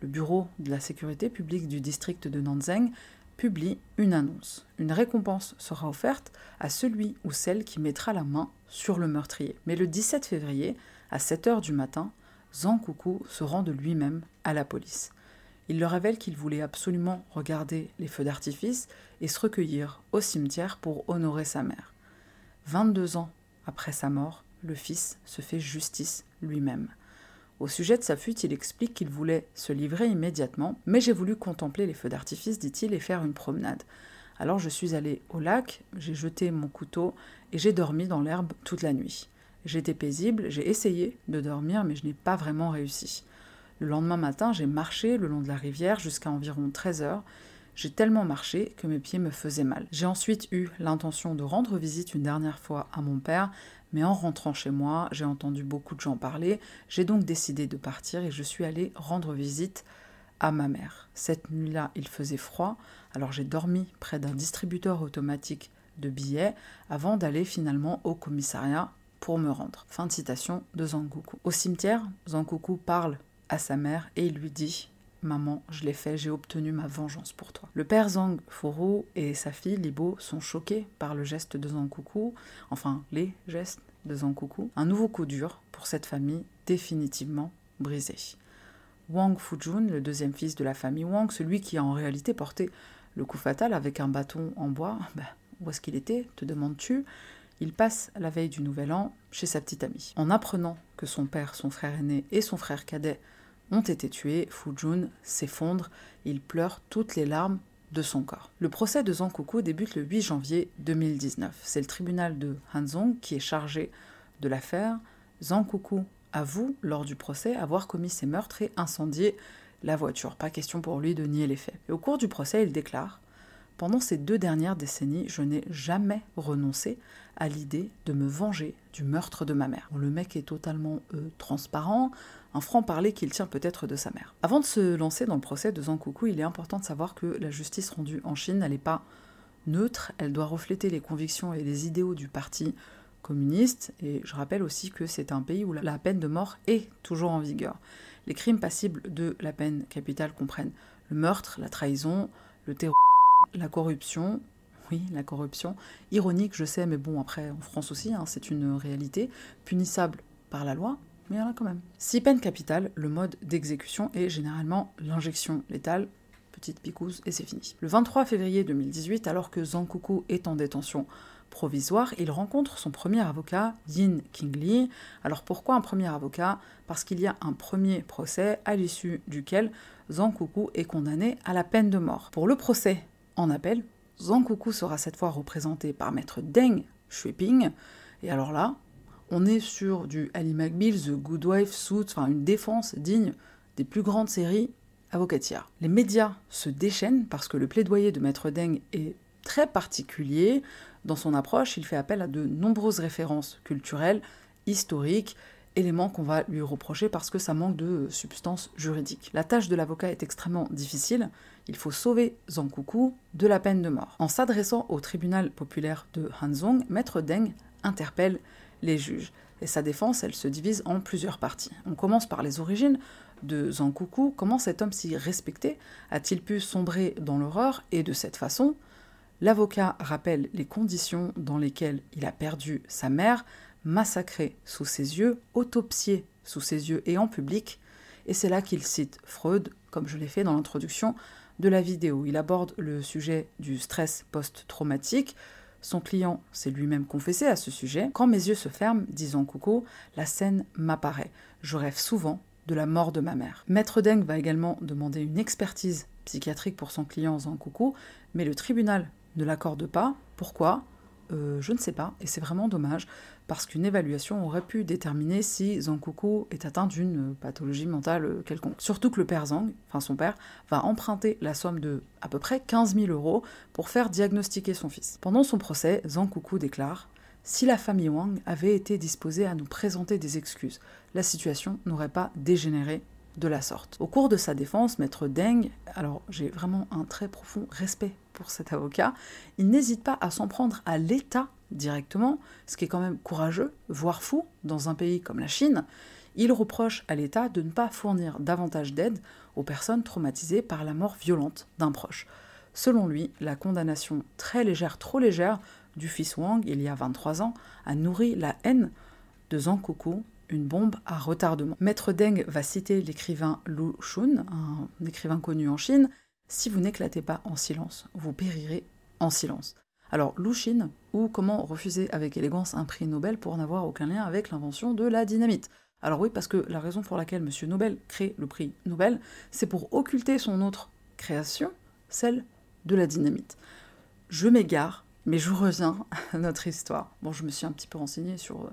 Le bureau de la sécurité publique du district de Nanzheng publie une annonce. Une récompense sera offerte à celui ou celle qui mettra la main sur le meurtrier. Mais le 17 février, à 7 heures du matin, Zhang Kuku se rend de lui-même à la police. Il leur révèle qu'il voulait absolument regarder les feux d'artifice et se recueillir au cimetière pour honorer sa mère. 22 ans après sa mort, le fils se fait justice lui-même. Au sujet de sa fuite, il explique qu'il voulait se livrer immédiatement, mais j'ai voulu contempler les feux d'artifice, dit-il, et faire une promenade. Alors je suis allé au lac, j'ai jeté mon couteau et j'ai dormi dans l'herbe toute la nuit. J'étais paisible, j'ai essayé de dormir, mais je n'ai pas vraiment réussi. Le lendemain matin, j'ai marché le long de la rivière jusqu'à environ 13 heures. J'ai tellement marché que mes pieds me faisaient mal. J'ai ensuite eu l'intention de rendre visite une dernière fois à mon père, mais en rentrant chez moi, j'ai entendu beaucoup de gens parler, j'ai donc décidé de partir et je suis allée rendre visite à ma mère. Cette nuit-là, il faisait froid, alors j'ai dormi près d'un distributeur automatique de billets avant d'aller finalement au commissariat pour me rendre. Fin de citation de Zangoku. Au cimetière, Zangoku parle à sa mère et il lui dit Maman, je l'ai fait, j'ai obtenu ma vengeance pour toi. Le père Zhang Furu et sa fille Libo sont choqués par le geste de Zhang enfin les gestes de Zhang Un nouveau coup dur pour cette famille définitivement brisée. Wang Fujun, le deuxième fils de la famille Wang, celui qui a en réalité porté le coup fatal avec un bâton en bois, bah, où est-ce qu'il était te demandes-tu? Il passe la veille du Nouvel An chez sa petite amie. En apprenant que son père, son frère aîné et son frère cadet ont été tués, Fujun s'effondre, il pleure toutes les larmes de son corps. Le procès de Zhang débute le 8 janvier 2019. C'est le tribunal de Hanzhong qui est chargé de l'affaire. Zhang avoue lors du procès avoir commis ces meurtres et incendié la voiture. Pas question pour lui de nier les faits. Et au cours du procès, il déclare Pendant ces deux dernières décennies, je n'ai jamais renoncé à l'idée de me venger du meurtre de ma mère. le mec est totalement euh, transparent, un franc-parler qu'il tient peut-être de sa mère. Avant de se lancer dans le procès de Zhang il est important de savoir que la justice rendue en Chine, n'est pas neutre, elle doit refléter les convictions et les idéaux du parti communiste, et je rappelle aussi que c'est un pays où la peine de mort est toujours en vigueur. Les crimes passibles de la peine capitale comprennent le meurtre, la trahison, le terrorisme, la corruption, oui, la corruption, ironique, je sais, mais bon, après, en France aussi, hein, c'est une réalité, punissable par la loi, mais il y en a quand même. Si peine capitale, le mode d'exécution est généralement l'injection létale, petite picouse, et c'est fini. Le 23 février 2018, alors que Zhang est en détention provisoire, il rencontre son premier avocat, Yin Qingli. Alors pourquoi un premier avocat? Parce qu'il y a un premier procès à l'issue duquel Zhang est condamné à la peine de mort. Pour le procès en appel, Zhang sera cette fois représenté par maître Deng Shuiping. Et alors là, on est sur du Ali McBeal, The Good Wife Suit, enfin une défense digne des plus grandes séries avocatières. Les médias se déchaînent parce que le plaidoyer de maître Deng est très particulier. Dans son approche, il fait appel à de nombreuses références culturelles, historiques, éléments qu'on va lui reprocher parce que ça manque de substance juridique. La tâche de l'avocat est extrêmement difficile. Il faut sauver Zhang de la peine de mort. En s'adressant au tribunal populaire de Hanzhong, Maître Deng interpelle les juges. Et sa défense, elle se divise en plusieurs parties. On commence par les origines de Zhang Comment cet homme si respecté a-t-il pu sombrer dans l'horreur Et de cette façon, l'avocat rappelle les conditions dans lesquelles il a perdu sa mère, massacrée sous ses yeux, autopsiée sous ses yeux et en public. Et c'est là qu'il cite Freud, comme je l'ai fait dans l'introduction de la vidéo. Il aborde le sujet du stress post-traumatique. Son client s'est lui-même confessé à ce sujet. Quand mes yeux se ferment, disant Coucou, la scène m'apparaît. Je rêve souvent de la mort de ma mère. Maître Deng va également demander une expertise psychiatrique pour son client Coucou, mais le tribunal ne l'accorde pas. Pourquoi? Euh, je ne sais pas, et c'est vraiment dommage, parce qu'une évaluation aurait pu déterminer si Zhang est atteint d'une pathologie mentale quelconque. Surtout que le père Zhang, enfin son père, va emprunter la somme de à peu près 15 000 euros pour faire diagnostiquer son fils. Pendant son procès, Zhang déclare si la famille Wang avait été disposée à nous présenter des excuses, la situation n'aurait pas dégénéré de la sorte. Au cours de sa défense, maître Deng, alors j'ai vraiment un très profond respect pour cet avocat, il n'hésite pas à s'en prendre à l'État directement, ce qui est quand même courageux, voire fou, dans un pays comme la Chine. Il reproche à l'État de ne pas fournir davantage d'aide aux personnes traumatisées par la mort violente d'un proche. Selon lui, la condamnation très légère, trop légère, du fils Wang, il y a 23 ans, a nourri la haine de Zhang Kuku une bombe à retardement. Maître Deng va citer l'écrivain Lu Xun, un écrivain connu en Chine. Si vous n'éclatez pas en silence, vous périrez en silence. Alors, Xun, ou comment refuser avec élégance un prix Nobel pour n'avoir aucun lien avec l'invention de la dynamite? Alors oui, parce que la raison pour laquelle M. Nobel crée le prix Nobel, c'est pour occulter son autre création, celle de la dynamite. Je m'égare, mais je reviens à notre histoire. Bon, je me suis un petit peu renseignée sur euh,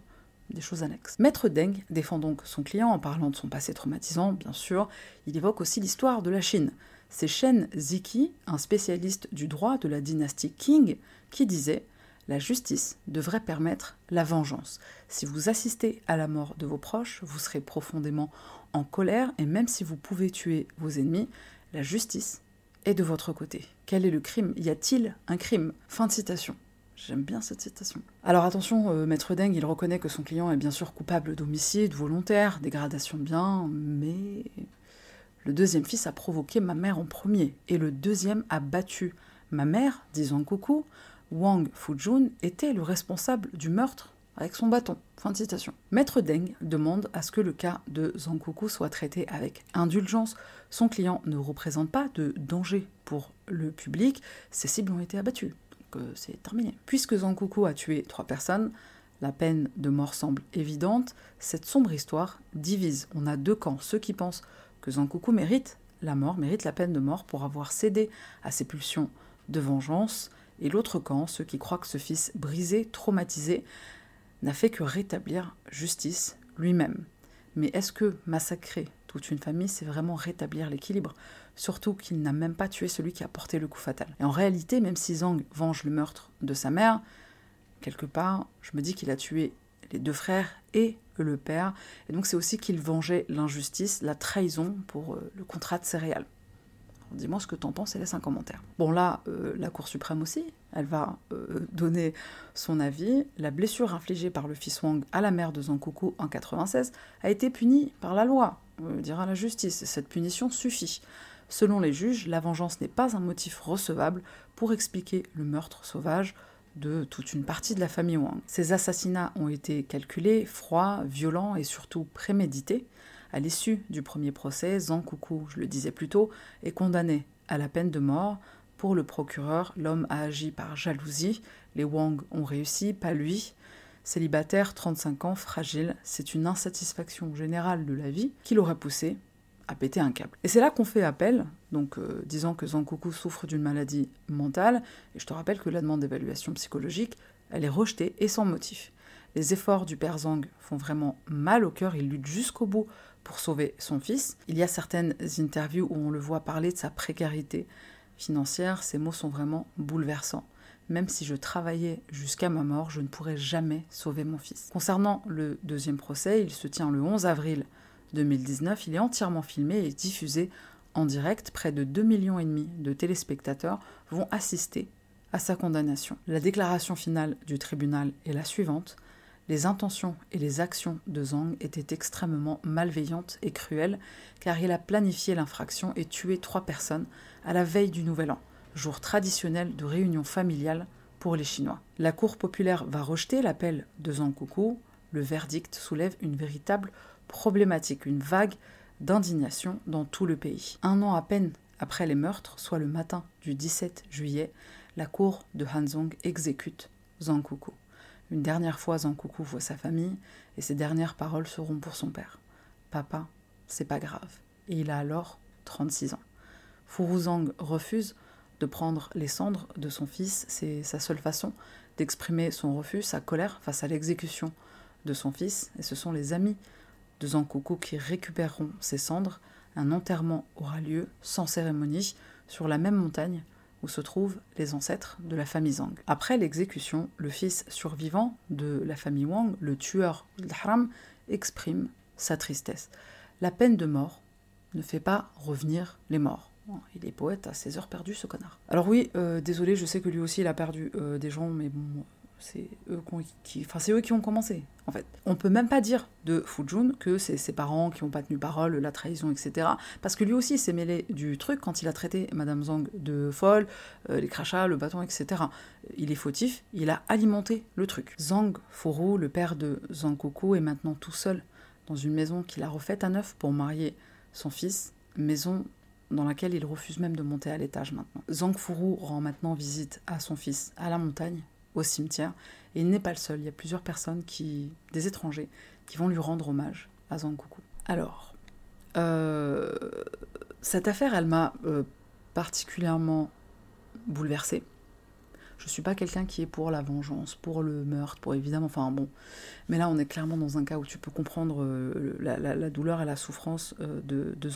des choses annexes. Maître Deng défend donc son client en parlant de son passé traumatisant, bien sûr. Il évoque aussi l'histoire de la Chine. C'est Shen Ziki, un spécialiste du droit de la dynastie Qing, qui disait La justice devrait permettre la vengeance. Si vous assistez à la mort de vos proches, vous serez profondément en colère, et même si vous pouvez tuer vos ennemis, la justice est de votre côté. Quel est le crime? Y a-t-il un crime? Fin de citation. J'aime bien cette citation. Alors attention, euh, Maître Deng, il reconnaît que son client est bien sûr coupable d'homicide volontaire, dégradation de biens, mais le deuxième fils a provoqué ma mère en premier, et le deuxième a battu ma mère, disant coucou, Wang Fujun était le responsable du meurtre avec son bâton. Maître Deng demande à ce que le cas de Zhang soit traité avec indulgence. Son client ne représente pas de danger pour le public, ses cibles ont été abattues que c'est terminé. Puisque Zankuku a tué trois personnes, la peine de mort semble évidente, cette sombre histoire divise. On a deux camps, ceux qui pensent que Zankuku mérite la mort, mérite la peine de mort pour avoir cédé à ses pulsions de vengeance, et l'autre camp, ceux qui croient que ce fils brisé, traumatisé, n'a fait que rétablir justice lui-même. Mais est-ce que massacrer toute une famille, c'est vraiment rétablir l'équilibre? Surtout qu'il n'a même pas tué celui qui a porté le coup fatal. Et en réalité, même si Zhang venge le meurtre de sa mère, quelque part, je me dis qu'il a tué les deux frères et le père. Et donc c'est aussi qu'il vengeait l'injustice, la trahison pour euh, le contrat de céréales. Dis-moi ce que t'en penses et laisse un commentaire. Bon là, euh, la Cour suprême aussi, elle va euh, donner son avis. La blessure infligée par le fils Wang à la mère de Zhang en 96 a été punie par la loi, dira la justice. Cette punition suffit. Selon les juges, la vengeance n'est pas un motif recevable pour expliquer le meurtre sauvage de toute une partie de la famille Wang. Ces assassinats ont été calculés, froids, violents et surtout prémédités. À l'issue du premier procès, Zhang Kuku, je le disais plus tôt, est condamné à la peine de mort. Pour le procureur, l'homme a agi par jalousie. Les Wang ont réussi, pas lui. Célibataire, 35 ans, fragile, c'est une insatisfaction générale de la vie qui l'aura poussé péter un câble. Et c'est là qu'on fait appel, donc euh, disant que Zankoku souffre d'une maladie mentale, et je te rappelle que la demande d'évaluation psychologique, elle est rejetée et sans motif. Les efforts du père Zhang font vraiment mal au cœur, il lutte jusqu'au bout pour sauver son fils. Il y a certaines interviews où on le voit parler de sa précarité financière, ces mots sont vraiment bouleversants. Même si je travaillais jusqu'à ma mort, je ne pourrais jamais sauver mon fils. Concernant le deuxième procès, il se tient le 11 avril 2019, il est entièrement filmé et diffusé en direct. Près de 2,5 millions de téléspectateurs vont assister à sa condamnation. La déclaration finale du tribunal est la suivante. Les intentions et les actions de Zhang étaient extrêmement malveillantes et cruelles car il a planifié l'infraction et tué trois personnes à la veille du Nouvel An, jour traditionnel de réunion familiale pour les Chinois. La Cour populaire va rejeter l'appel de Zhang Kuku. Le verdict soulève une véritable problématique, une vague d'indignation dans tout le pays. Un an à peine après les meurtres, soit le matin du 17 juillet, la cour de Hanzong exécute Zhang Kuku. Une dernière fois, Zhang Kuku voit sa famille et ses dernières paroles seront pour son père. Papa, c'est pas grave. Et il a alors 36 ans. Zhang refuse de prendre les cendres de son fils. C'est sa seule façon d'exprimer son refus, sa colère face à l'exécution de son fils. Et ce sont les amis de Zankuku qui récupéreront ses cendres. Un enterrement aura lieu sans cérémonie sur la même montagne où se trouvent les ancêtres de la famille Zhang. Après l'exécution, le fils survivant de la famille Wang, le tueur d'Haram, exprime sa tristesse. La peine de mort ne fait pas revenir les morts. Il est poète à ses heures perdues, ce connard. Alors oui, euh, désolé, je sais que lui aussi il a perdu euh, des gens, mais bon, c'est eux qui, enfin, c'est eux qui ont commencé, en fait. On peut même pas dire de Fujun que c'est ses parents qui n'ont pas tenu parole, la trahison, etc. Parce que lui aussi s'est mêlé du truc quand il a traité Madame Zhang de folle, euh, les crachats, le bâton, etc. Il est fautif, il a alimenté le truc. Zhang Furu, le père de Zhang Kuku, est maintenant tout seul dans une maison qu'il a refaite à neuf pour marier son fils, maison dans laquelle il refuse même de monter à l'étage maintenant. Zhang Furu rend maintenant visite à son fils à la montagne, au cimetière. Et il n'est pas le seul, il y a plusieurs personnes, qui, des étrangers, qui vont lui rendre hommage à Zankuku. Alors, euh, cette affaire, elle m'a euh, particulièrement bouleversée. Je suis pas quelqu'un qui est pour la vengeance, pour le meurtre, pour évidemment, enfin bon. Mais là, on est clairement dans un cas où tu peux comprendre euh, la, douleur et la souffrance de, de.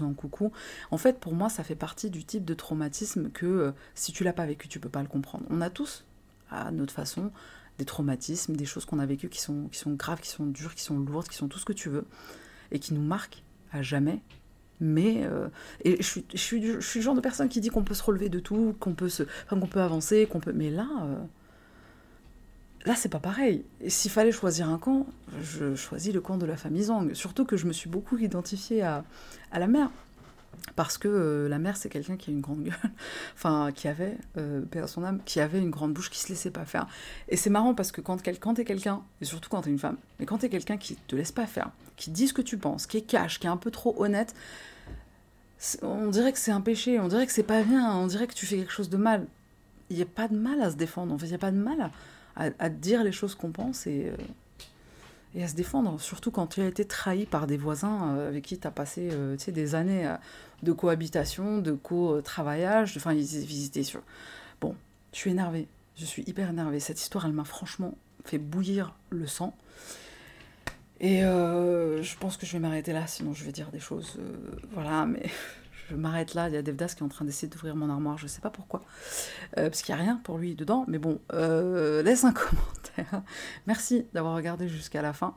En fait, pour moi, ça fait partie du type de traumatisme que si tu l'as pas vécu, tu peux pas le comprendre. On a tous à notre façon, des traumatismes, des choses qu'on a vécues qui sont, qui sont graves, qui sont dures, qui sont lourdes, qui sont tout ce que tu veux, et qui nous marquent à jamais. Mais euh, et je suis, je, suis, je suis le genre de personne qui dit qu'on peut se relever de tout, qu'on peut se, enfin, qu'on peut avancer, qu'on peut. Mais là, euh, là c'est pas pareil. S'il fallait choisir un camp, je choisis le camp de la famille Zhang. Surtout que je me suis beaucoup identifiée à, à la mère parce que euh, la mère c'est quelqu'un qui a une grande gueule, enfin qui avait, euh, son âme, qui avait une grande bouche, qui se laissait pas faire. Et c'est marrant parce que quand, quand t'es quelqu'un, et surtout quand t'es une femme, mais quand t'es quelqu'un qui te laisse pas faire, qui dit ce que tu penses, qui est cash, qui est un peu trop honnête, on dirait que c'est un péché, on dirait que c'est pas bien, on dirait que tu fais quelque chose de mal. il n'y a pas de mal à se défendre. En fait, il n'y a pas de mal à, à, dire les choses qu'on pense et, euh, et, à se défendre. Surtout quand tu as été trahi par des voisins euh, avec qui tu as passé euh, des années de cohabitation, de co-travaillage. Enfin, ils sur. Bon, je suis énervée. Je suis hyper énervée. Cette histoire, elle m'a franchement fait bouillir le sang. Et je pense que je vais m'arrêter là, sinon je vais dire des choses. voilà, mais je m'arrête là. Il y a Devdas qui est en train d'essayer d'ouvrir mon armoire, je sais pas pourquoi, euh, parce qu'il n'y a rien pour lui dedans. Mais bon, euh, laisse un commentaire. Merci d'avoir regardé jusqu'à la fin.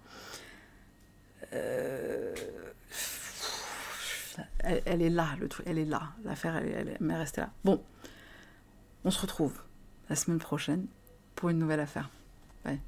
Euh, elle, est là, le truc, elle est là. L'affaire, elle, elle, elle est restée là. Bon, on se retrouve la semaine prochaine pour une nouvelle affaire. Bye.